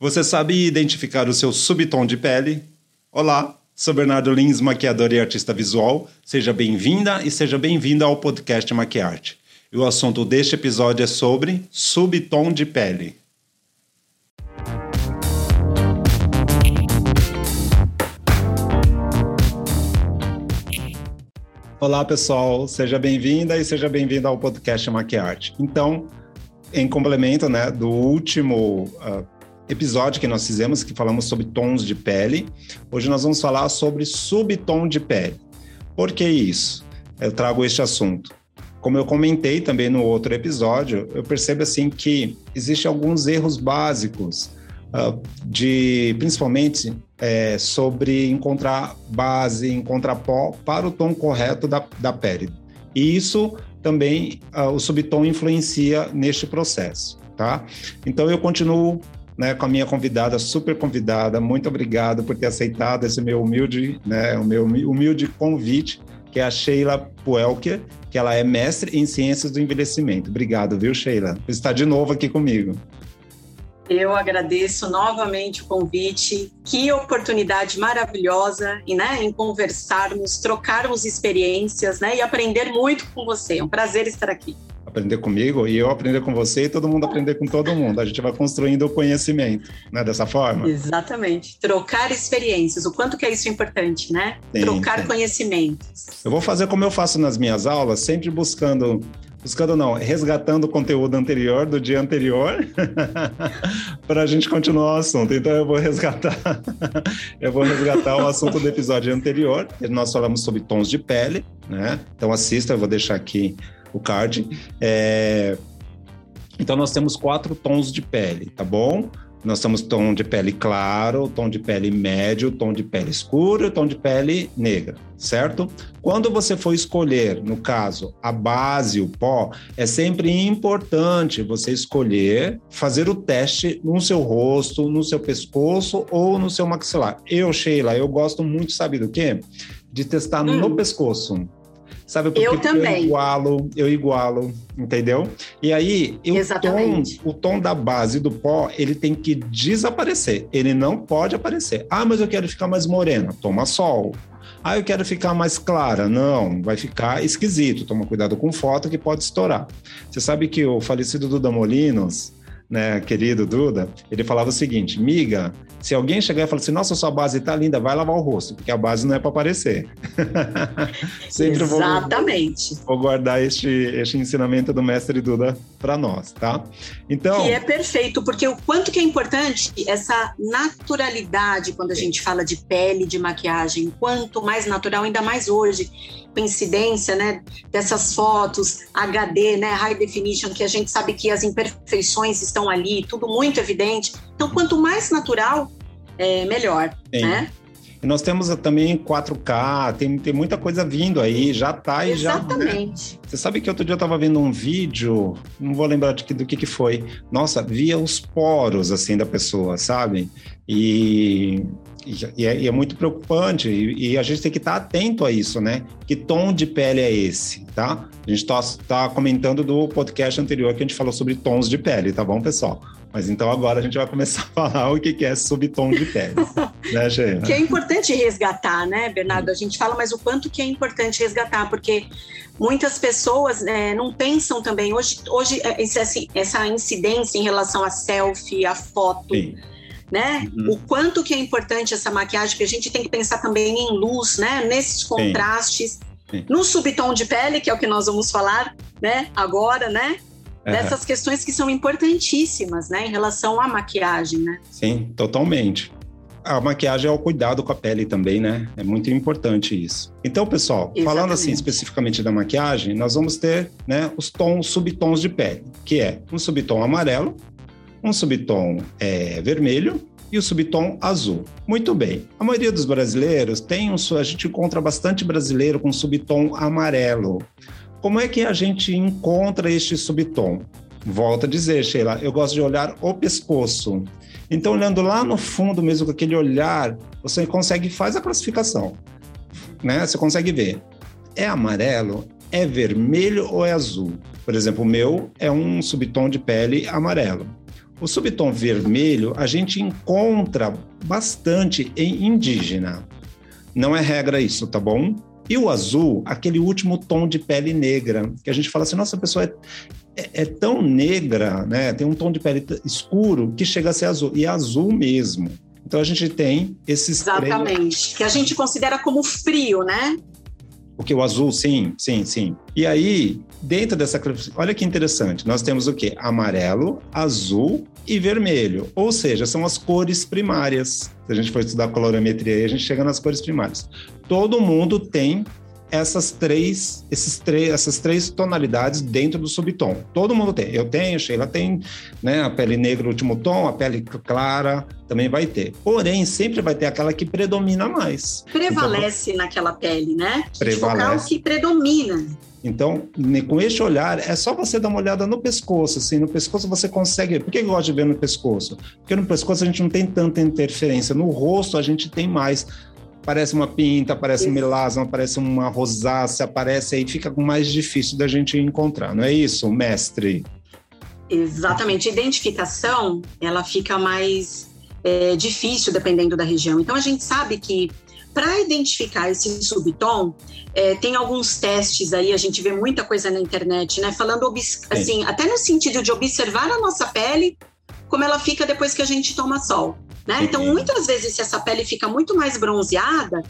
Você sabe identificar o seu subtom de pele? Olá, sou Bernardo Lins, maquiador e artista visual. Seja bem-vinda e seja bem-vindo ao podcast Maquiarte. E o assunto deste episódio é sobre subtom de pele. Olá, pessoal. Seja bem-vinda e seja bem-vindo ao podcast Maquiarte. Então, em complemento né, do último uh, episódio que nós fizemos, que falamos sobre tons de pele. Hoje nós vamos falar sobre subtom de pele. Por que isso? Eu trago este assunto. Como eu comentei também no outro episódio, eu percebo assim que existem alguns erros básicos uh, de, principalmente é, sobre encontrar base, encontrar pó para o tom correto da, da pele. E isso também uh, o subtom influencia neste processo, tá? Então eu continuo né, com a minha convidada, super convidada. Muito obrigado por ter aceitado esse meu humilde, né, o meu humilde convite, que é a Sheila Puelker, que ela é mestre em ciências do envelhecimento. Obrigado, viu, Sheila, por estar de novo aqui comigo. Eu agradeço novamente o convite. Que oportunidade maravilhosa e, né, em conversarmos, trocarmos experiências né, e aprender muito com você. É um prazer estar aqui aprender comigo e eu aprender com você e todo mundo aprender com todo mundo. A gente vai construindo o conhecimento, né? Dessa forma. Exatamente. Trocar experiências, o quanto que é isso importante, né? Sim, Trocar sim. conhecimentos. Eu vou fazer como eu faço nas minhas aulas, sempre buscando buscando não, resgatando o conteúdo anterior do dia anterior para a gente continuar o assunto. Então eu vou resgatar, eu vou resgatar o assunto do episódio anterior. Nós falamos sobre tons de pele, né? Então assista, eu vou deixar aqui o card. É... Então, nós temos quatro tons de pele, tá bom? Nós temos tom de pele claro, tom de pele médio, tom de pele escuro, tom de pele negra, certo? Quando você for escolher, no caso, a base, o pó, é sempre importante você escolher fazer o teste no seu rosto, no seu pescoço ou no seu maxilar. Eu, Sheila, eu gosto muito, sabe do quê? De testar hum. no pescoço. Sabe porque eu também. eu igualo, eu igualo, entendeu? E aí, o tom, o tom da base do pó, ele tem que desaparecer. Ele não pode aparecer. Ah, mas eu quero ficar mais morena. Toma sol. Ah, eu quero ficar mais clara. Não, vai ficar esquisito. Toma cuidado com foto que pode estourar. Você sabe que o falecido Duda Molinos, né, querido Duda, ele falava o seguinte: miga, se alguém chegar e falar assim, nossa, sua base tá linda, vai lavar o rosto, porque a base não é para aparecer. Sempre Exatamente. Vou, vou, guardar este, este ensinamento do mestre Duda para nós, tá? Então. Que é perfeito, porque o quanto que é importante essa naturalidade quando a gente fala de pele, de maquiagem, quanto mais natural, ainda mais hoje coincidência, né, dessas fotos HD, né, high definition, que a gente sabe que as imperfeições estão ali, tudo muito evidente. Então, quanto mais natural, é melhor, Sim. né? E nós temos também 4K, tem, tem muita coisa vindo aí, já tá e já. Né? Exatamente. Você sabe que outro dia eu estava vendo um vídeo, não vou lembrar de que, do que, que foi. Nossa, via os poros assim da pessoa, sabe? E e é, e é, muito preocupante, e, e, a gente tem que estar atento a isso, né? Que tom de pele é esse, tá? A gente está tá comentando do podcast anterior que a gente falou sobre tons de pele, tá bom, pessoal? Mas então agora a gente vai começar a falar o que é subtom de pele, né, Sheila? Que é importante resgatar, né, Bernardo? A gente fala, mas o quanto que é importante resgatar, porque muitas pessoas é, não pensam também. Hoje, hoje é, essa incidência em relação a selfie, a foto. Sim né? Uhum. O quanto que é importante essa maquiagem, que a gente tem que pensar também em luz, né? Nesses contrastes. Sim. Sim. No subtom de pele, que é o que nós vamos falar, né? Agora, né? Dessas questões que são importantíssimas, né? Em relação à maquiagem, né? Sim, totalmente. A maquiagem é o cuidado com a pele também, né? É muito importante isso. Então, pessoal, Exatamente. falando assim especificamente da maquiagem, nós vamos ter né, os tons, subtons de pele, que é um subtom amarelo, um subtom é, vermelho e o subtom azul. Muito bem. A maioria dos brasileiros tem um, a gente encontra bastante brasileiro com subtom amarelo. Como é que a gente encontra este subtom? Volto a dizer, Sheila, eu gosto de olhar o pescoço. Então, olhando lá no fundo mesmo com aquele olhar, você consegue faz a classificação, né? Você consegue ver. É amarelo? É vermelho ou é azul? Por exemplo, o meu é um subtom de pele amarelo. O subtom vermelho a gente encontra bastante em indígena. Não é regra isso, tá bom? E o azul, aquele último tom de pele negra, que a gente fala assim, nossa, a pessoa é, é, é, tão negra, né? Tem um tom de pele escuro que chega a ser azul. E é azul mesmo. Então a gente tem esses Exatamente. Três... Que a gente considera como frio, né? Porque o azul, sim, sim, sim. E aí, dentro dessa olha que interessante, nós temos o quê? Amarelo, azul e vermelho. Ou seja, são as cores primárias. Se a gente for estudar colorimetria, a gente chega nas cores primárias. Todo mundo tem essas três, esses três, essas três tonalidades dentro do subtom. Todo mundo tem. Eu tenho, Sheila tem, né? A pele negra, último tom, a pele clara também vai ter. Porém, sempre vai ter aquela que predomina mais. Prevalece então, naquela pele, né? Prevalece. o que predomina. Então, com este olhar, é só você dar uma olhada no pescoço, assim, no pescoço você consegue... Por que eu gosto de ver no pescoço? Porque no pescoço a gente não tem tanta interferência, no rosto a gente tem mais parece uma pinta, parece um melasma, parece uma rosácea, aparece aí, fica mais difícil da gente encontrar, não é isso, mestre? Exatamente. Identificação, ela fica mais é, difícil dependendo da região. Então, a gente sabe que para identificar esse subtom, é, tem alguns testes aí, a gente vê muita coisa na internet, né? Falando assim, até no sentido de observar a nossa pele, como ela fica depois que a gente toma sol. Né? Então, muitas vezes, se essa pele fica muito mais bronzeada,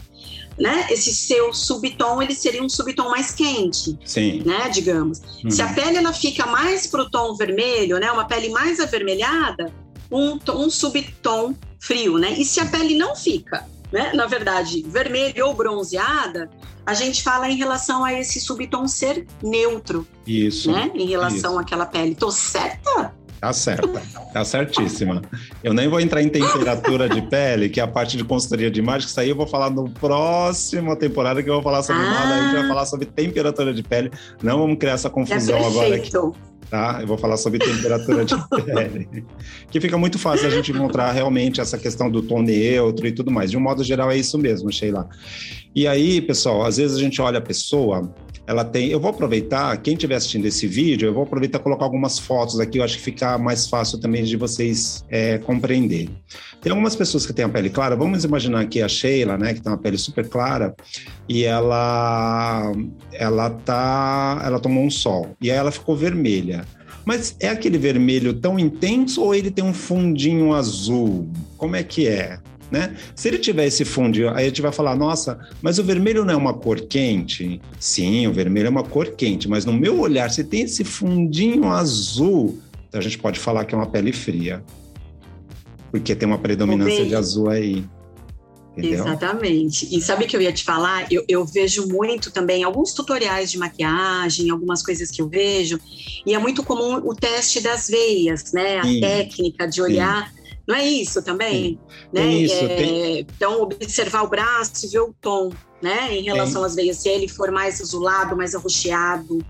né? Esse seu subtom, ele seria um subtom mais quente, Sim. né? Digamos. Uhum. Se a pele ela fica mais pro tom vermelho, né? Uma pele mais avermelhada, um, um subtom frio, né? E se a pele não fica, né? Na verdade, vermelha ou bronzeada, a gente fala em relação a esse subtom ser neutro. Isso. Né? Em relação isso. àquela pele. Tô certa? Tá certa, tá certíssima. Eu nem vou entrar em temperatura de pele, que é a parte de consultoria de imagem, que isso aí eu vou falar no próximo temporada, que eu vou falar sobre ah. moda, a gente vai falar sobre temperatura de pele. Não vamos criar essa confusão é agora aqui. Tá? Eu vou falar sobre temperatura de pele. Que fica muito fácil a gente encontrar realmente essa questão do tom neutro e tudo mais. De um modo geral, é isso mesmo, Sheila. E aí, pessoal, às vezes a gente olha a pessoa ela tem. Eu vou aproveitar, quem estiver assistindo esse vídeo, eu vou aproveitar e colocar algumas fotos aqui, eu acho que fica mais fácil também de vocês é, compreenderem. Tem algumas pessoas que têm a pele clara, vamos imaginar aqui a Sheila, né, que tem uma pele super clara, e ela ela tá. Ela tomou um sol, e aí ela ficou vermelha. Mas é aquele vermelho tão intenso ou ele tem um fundinho azul? Como é que é? Né? Se ele tiver esse fundo, aí a gente vai falar, nossa, mas o vermelho não é uma cor quente? Sim, o vermelho é uma cor quente, mas no meu olhar, se tem esse fundinho azul, então a gente pode falar que é uma pele fria. Porque tem uma predominância de azul aí. Entendeu? Exatamente. E sabe o que eu ia te falar? Eu, eu, vejo muito também alguns tutoriais de maquiagem, algumas coisas que eu vejo, e é muito comum o teste das veias, né? A Sim. técnica de olhar. Sim não é isso também? Né? isso, é, tem... Então, observar o braço e ver o tom, né? Em relação tem... às veias, se ele for mais azulado, mais arroxeado.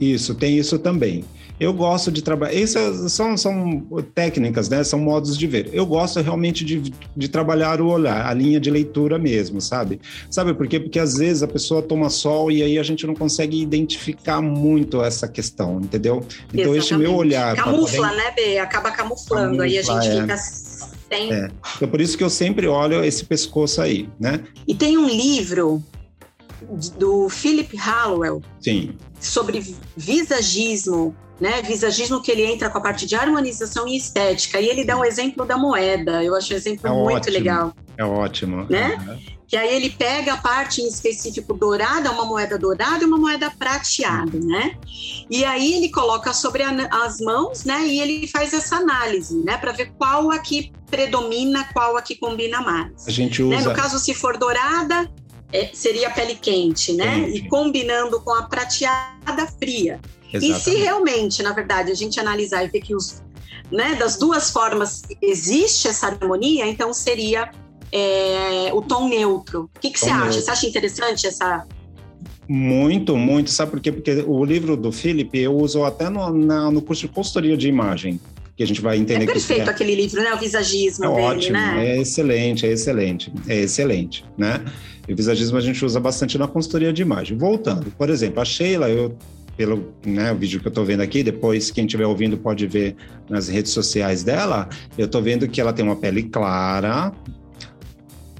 Isso, tem isso também. Eu gosto de trabalhar. Essas são, são técnicas, né? São modos de ver. Eu gosto realmente de, de trabalhar o olhar, a linha de leitura mesmo, sabe? Sabe por quê? Porque às vezes a pessoa toma sol e aí a gente não consegue identificar muito essa questão, entendeu? Então, Exatamente. esse meu olhar. Camufla, poder... né, B? Acaba camuflando, Camufla, aí a gente é. fica. É. Então, por isso que eu sempre olho esse pescoço aí, né? E tem um livro do Philip Hallowell Sim. sobre visagismo né? Visagismo que ele entra com a parte de harmonização e estética. E ele dá um exemplo da moeda. Eu acho um exemplo é muito ótimo, legal. É ótimo. Né? Uhum. Que aí ele pega a parte em específico dourada, uma moeda dourada e uma moeda prateada, né? E aí ele coloca sobre a, as mãos, né? E ele faz essa análise, né? Para ver qual aqui predomina, qual aqui combina mais. A gente usa. Né? No caso, se for dourada, é, seria a pele quente, né? Quente. E combinando com a prateada fria. Exatamente. E se realmente, na verdade, a gente analisar e ver que os, né, das duas formas existe essa harmonia, então seria é, o tom neutro. O que, que você neutro. acha? Você acha interessante essa. Muito, muito. Sabe por quê? Porque o livro do Felipe eu uso até no, na, no curso de consultoria de imagem que a gente vai entender. É perfeito que é. aquele livro, né? O visagismo é dele, ótimo, né? É excelente, é excelente, é excelente, né? E o visagismo a gente usa bastante na consultoria de imagem. Voltando, por exemplo, a Sheila, eu pelo né, o vídeo que eu estou vendo aqui, depois quem estiver ouvindo pode ver nas redes sociais dela, eu estou vendo que ela tem uma pele clara,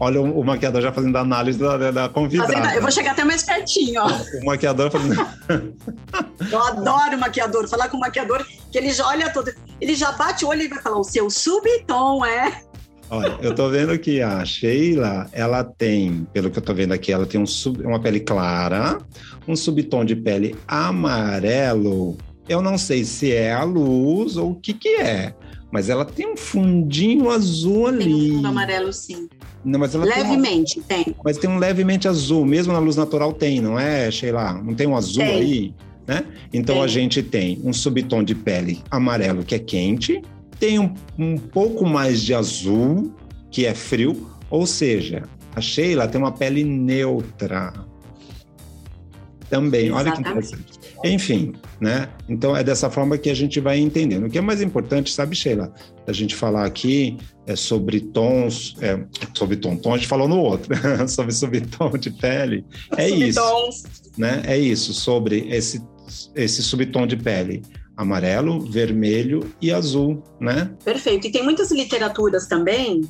Olha o, maquiador já fazendo a análise da, da convidada. Fazendo, eu vou chegar até mais pertinho, ó. O maquiador fazendo. eu adoro o maquiador. Falar com o maquiador que ele já olha todo. Ele já bate o olho e vai falar: o seu subtom é. Olha, eu tô vendo que a Sheila, ela tem, pelo que eu tô vendo aqui, ela tem um sub, uma pele clara, um subtom de pele amarelo. Eu não sei se é a luz ou o que que é, mas ela tem um fundinho azul ali. Tem um fundo amarelo, sim. Não, mas ela levemente, tem, tem, Mas tem um levemente azul, mesmo na luz natural tem, não é, Sheila? Não tem um azul tem. aí? Né? Então a gente tem um subtom de pele amarelo que é quente, tem um, um pouco mais de azul, que é frio, ou seja, a Sheila tem uma pele neutra. Também, Exatamente. olha que interessante. Enfim, né? Então é dessa forma que a gente vai entendendo. O que é mais importante, sabe, Sheila, a gente falar aqui é sobre tons, é, sobre tom, tom a gente falou no outro, sobre subtom de pele. É isso, né? É isso, sobre esse esse subtom de pele amarelo, vermelho e azul, né? Perfeito. E tem muitas literaturas também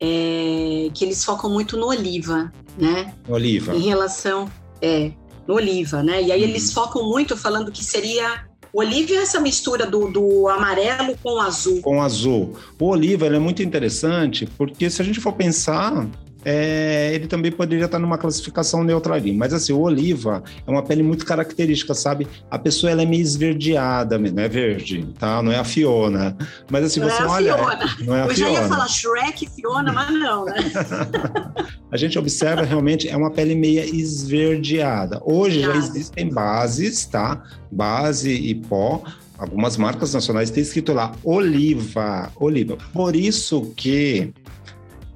é, que eles focam muito no oliva, né? Oliva. Em relação, é, no oliva, né? E aí uhum. eles focam muito falando que seria o oliva é essa mistura do, do amarelo com o azul. Com azul. O oliva é muito interessante porque se a gente for pensar, é, ele também poderia estar numa classificação neutra ali. Mas assim, o oliva é uma pele muito característica, sabe? A pessoa ela é meio esverdeada, não é verde, tá? Não é a Fiona. Mas assim, não você é olha. Fiona. Não é a Eu Fiona. já ia falar Shrek, Fiona, mas não, né? a gente observa realmente é uma pele meia esverdeada. Hoje já existem bases, tá? Base e pó algumas marcas nacionais têm escrito lá oliva, oliva. Por isso que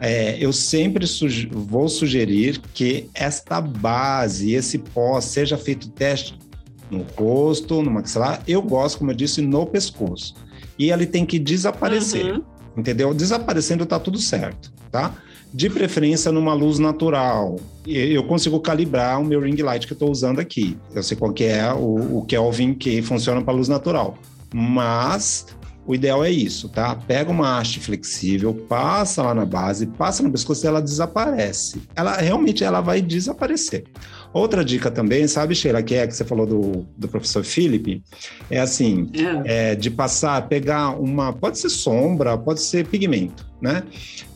é, eu sempre suge vou sugerir que esta base, esse pó, seja feito teste no rosto, no maxilar. Eu gosto, como eu disse, no pescoço. E ele tem que desaparecer, uhum. entendeu? Desaparecendo tá tudo certo, tá? De preferência numa luz natural. Eu consigo calibrar o meu ring light que eu estou usando aqui. Eu sei qual que é o, o Kelvin que funciona para luz natural. Mas o ideal é isso, tá? Pega uma haste flexível, passa lá na base, passa no pescoço e ela desaparece. Ela realmente ela vai desaparecer. Outra dica também, sabe, Sheila, que é que você falou do, do professor Felipe, é assim, é. É, de passar, pegar uma, pode ser sombra, pode ser pigmento, né?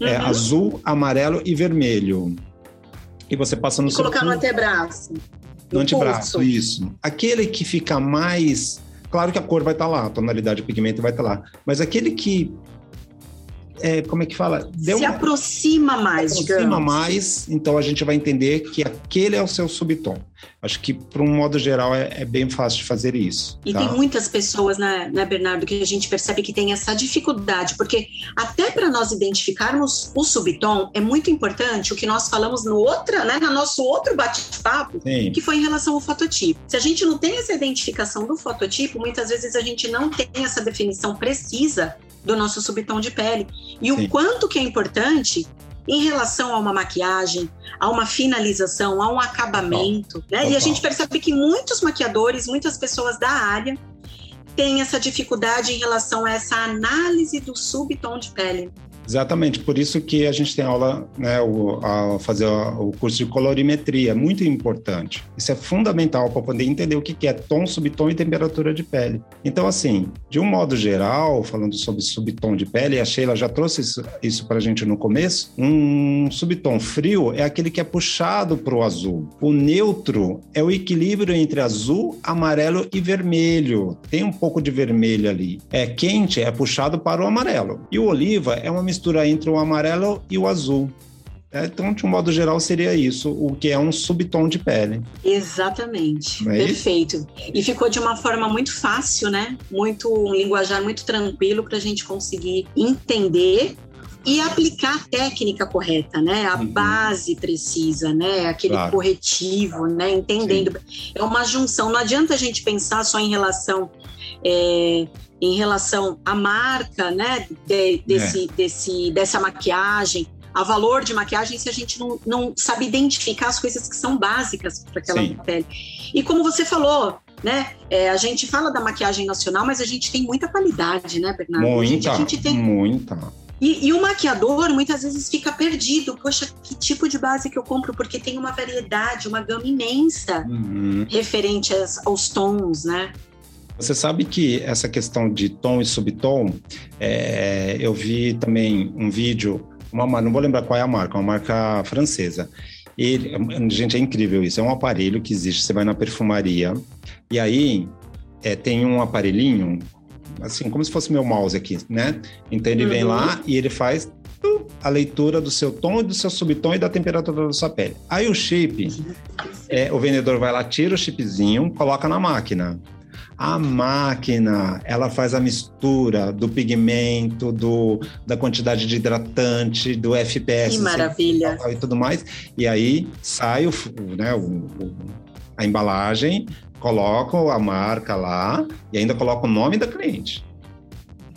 É uhum. É, azul, amarelo e vermelho. E você passa no e seu... colocar no antebraço. No, no antebraço, isso. Aquele que fica mais Claro que a cor vai estar tá lá, a tonalidade, o pigmento vai estar tá lá. Mas aquele que é, como é que fala? Deu se uma... aproxima mais, se aproxima digamos. mais, então a gente vai entender que aquele é o seu subtom. Acho que, para um modo geral, é, é, bem fácil de fazer isso. E tá? tem muitas pessoas, né, né, Bernardo, que a gente percebe que tem essa dificuldade, porque até para nós identificarmos o subtom, é muito importante o que nós falamos no outra, né, no nosso outro bate-papo, que foi em relação ao fototipo. Se a gente não tem essa identificação do fototipo, muitas vezes a gente não tem essa definição precisa do nosso subtom de pele. E Sim. o quanto que é importante em relação a uma maquiagem, a uma finalização, a um acabamento, né? E a gente percebe que muitos maquiadores, muitas pessoas da área têm essa dificuldade em relação a essa análise do subtom de pele. Exatamente, por isso que a gente tem aula, né, o, a fazer o curso de colorimetria, muito importante. Isso é fundamental para poder entender o que, que é tom, subtom e temperatura de pele. Então, assim, de um modo geral, falando sobre subtom de pele, a Sheila já trouxe isso, isso para a gente no começo, um subtom frio é aquele que é puxado para o azul. O neutro é o equilíbrio entre azul, amarelo e vermelho. Tem um pouco de vermelho ali. É quente, é puxado para o amarelo. E o oliva é uma mistura mistura entre o amarelo e o azul. É, então, de um modo geral, seria isso, o que é um subtom de pele. Exatamente, é perfeito. Isso? E ficou de uma forma muito fácil, né? Muito um linguajar muito tranquilo para a gente conseguir entender e aplicar a técnica correta, né? A uhum. base precisa, né? Aquele claro. corretivo, né? Entendendo. Sim. É uma junção. Não adianta a gente pensar só em relação é, em relação à marca, né, de, desse, é. desse, dessa maquiagem, a valor de maquiagem se a gente não, não sabe identificar as coisas que são básicas para aquela Sim. pele. E como você falou, né? É, a gente fala da maquiagem nacional, mas a gente tem muita qualidade, né, Bernardo? Muita, a gente, a gente tem... muita. E, e, o maquiador muitas vezes fica perdido. Poxa, que tipo de base que eu compro? Porque tem uma variedade, uma gama imensa uhum. referente aos, aos tons, né? Você sabe que essa questão de tom e subtom, é, eu vi também um vídeo, uma, não vou lembrar qual é a marca, uma marca francesa. Ele, gente, é incrível isso. É um aparelho que existe. Você vai na perfumaria e aí é, tem um aparelhinho assim, como se fosse meu mouse aqui, né? Então ele uhum. vem lá e ele faz a leitura do seu tom e do seu subtom e da temperatura da sua pele. Aí o chip, é, o vendedor vai lá, tira o chipzinho, coloca na máquina. A máquina, ela faz a mistura do pigmento, do, da quantidade de hidratante, do FPS. Que maravilha! E tudo mais. E aí sai o, né, o, o a embalagem colocam a marca lá e ainda colocam o nome da cliente.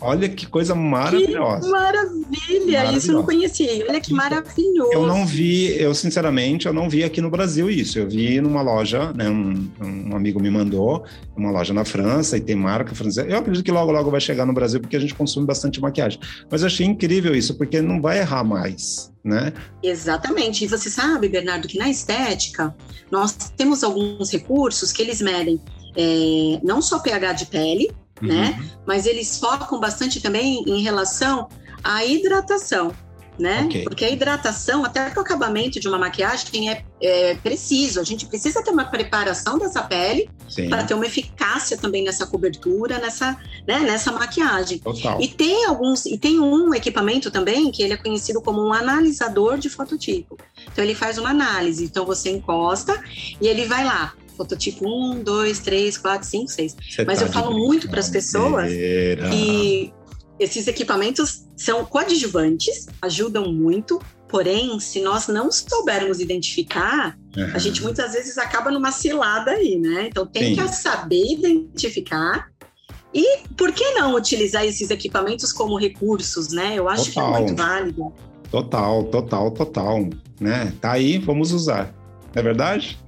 Olha que coisa maravilhosa. Que maravilha! Isso eu não conhecia. Olha que maravilhoso. Eu não vi, eu sinceramente, eu não vi aqui no Brasil isso. Eu vi numa loja, né? Um, um amigo me mandou, uma loja na França e tem marca francesa. Eu acredito que logo, logo vai chegar no Brasil porque a gente consome bastante maquiagem. Mas eu achei incrível isso, porque não vai errar mais. Né? Exatamente. E você sabe, Bernardo, que na estética nós temos alguns recursos que eles medem é, não só pH de pele? Uhum. né? Mas eles focam bastante também em relação à hidratação. Né? Okay. Porque a hidratação, até que o acabamento de uma maquiagem é, é preciso. A gente precisa ter uma preparação dessa pele para ter uma eficácia também nessa cobertura, nessa, né, nessa maquiagem. Total. E tem alguns, e tem um equipamento também que ele é conhecido como um analisador de fototipo. Então ele faz uma análise. Então você encosta e ele vai lá fototipo 1, 2, 3, 4, 5, 6. Mas tá eu falo muito para as pessoas que esses equipamentos são coadjuvantes, ajudam muito, porém, se nós não soubermos identificar, uhum. a gente muitas vezes acaba numa cilada aí, né? Então tem Sim. que saber identificar e por que não utilizar esses equipamentos como recursos, né? Eu acho total. que é muito válido. Total, total, total, né? Tá aí, vamos usar. É verdade?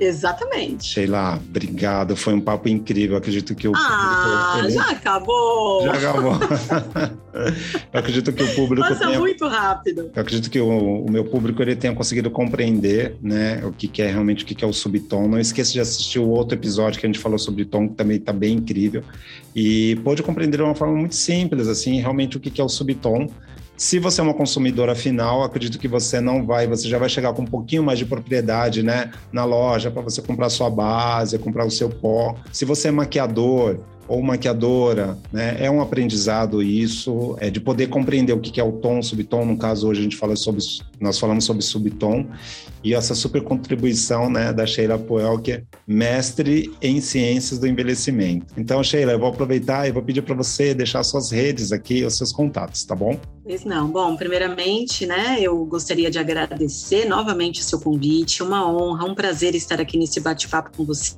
Exatamente. Sheila, obrigado. Foi um papo incrível. Acredito que o ah, público. já acabou! Já acabou. eu acredito que o público. Passa tenha... muito rápido. Eu acredito que o, o, meu público ele tenha conseguido compreender né, o que, que é realmente o que, que é o subtom. Não esqueça de assistir o outro episódio que a gente falou sobre tom, que também está bem incrível. E pôde compreender de uma forma muito simples, assim, realmente o que, que é o subtom. Se você é uma consumidora final, acredito que você não vai, você já vai chegar com um pouquinho mais de propriedade, né, na loja para você comprar sua base, comprar o seu pó. Se você é maquiador, ou maquiadora, né? É um aprendizado isso, é de poder compreender o que é o tom, subtom. No caso hoje a gente fala sobre, nós falamos sobre subtom e essa super contribuição, né, da Sheila Poel, que é mestre em ciências do envelhecimento. Então, Sheila, eu vou aproveitar e vou pedir para você deixar suas redes aqui, os seus contatos, tá bom? Pois não. Bom, primeiramente, né, eu gostaria de agradecer novamente o seu convite, uma honra, um prazer estar aqui nesse bate-papo com você.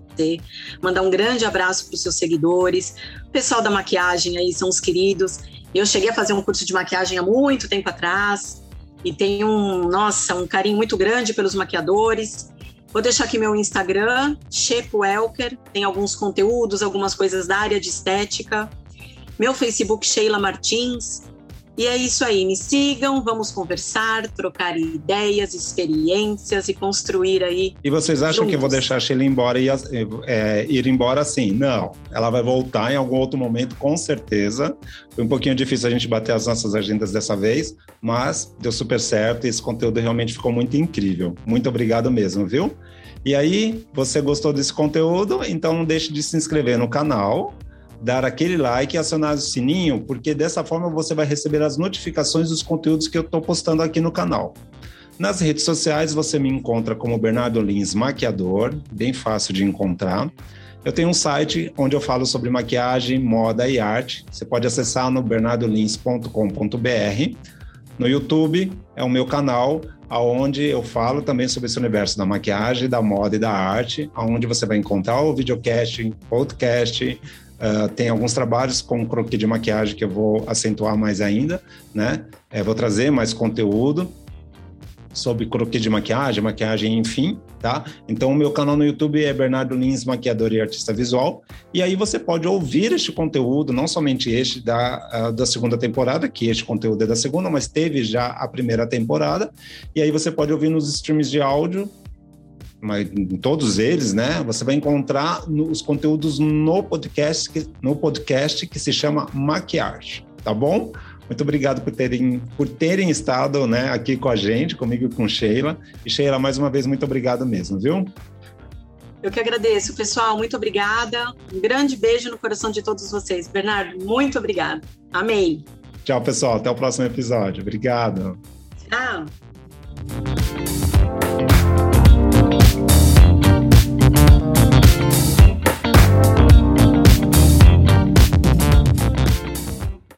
Mandar um grande abraço para os seus seguidores. O pessoal da maquiagem aí são os queridos. Eu cheguei a fazer um curso de maquiagem há muito tempo atrás e tenho um, nossa, um carinho muito grande pelos maquiadores. Vou deixar aqui meu Instagram, Chepo Elker, tem alguns conteúdos, algumas coisas da área de estética. Meu Facebook, Sheila Martins. E é isso aí, me sigam, vamos conversar, trocar ideias, experiências e construir aí. E vocês acham juntos. que eu vou deixar a Sheila embora e é, ir embora assim? Não, ela vai voltar em algum outro momento, com certeza. Foi um pouquinho difícil a gente bater as nossas agendas dessa vez, mas deu super certo e esse conteúdo realmente ficou muito incrível. Muito obrigado mesmo, viu? E aí, você gostou desse conteúdo? Então não deixe de se inscrever no canal, dar aquele like e acionar o sininho, porque dessa forma você vai receber as notificações dos conteúdos que eu estou postando aqui no canal. Nas redes sociais você me encontra como Bernardo Lins Maquiador, bem fácil de encontrar. Eu tenho um site onde eu falo sobre maquiagem, moda e arte. Você pode acessar no bernardolins.com.br. No YouTube é o meu canal, aonde eu falo também sobre esse universo da maquiagem, da moda e da arte, aonde você vai encontrar o videocast, podcast, Uh, tem alguns trabalhos com croquis de maquiagem que eu vou acentuar mais ainda, né? É, vou trazer mais conteúdo. sobre croquis de maquiagem, maquiagem, enfim, tá? Então, o meu canal no YouTube é Bernardo Lins, maquiador e artista visual. E aí você pode ouvir este conteúdo, não somente este da, da segunda temporada, que este conteúdo é da segunda, mas teve já a primeira temporada. E aí você pode ouvir nos streams de áudio mas em todos eles, né? Você vai encontrar os conteúdos no podcast, que, no podcast que se chama Maquiagem, tá bom? Muito obrigado por terem, por terem estado né, aqui com a gente, comigo e com Sheila. E Sheila, mais uma vez, muito obrigado mesmo, viu? Eu que agradeço, pessoal. Muito obrigada. Um grande beijo no coração de todos vocês. Bernardo, muito obrigado. Amém. Tchau, pessoal. Até o próximo episódio. Obrigado. Tchau.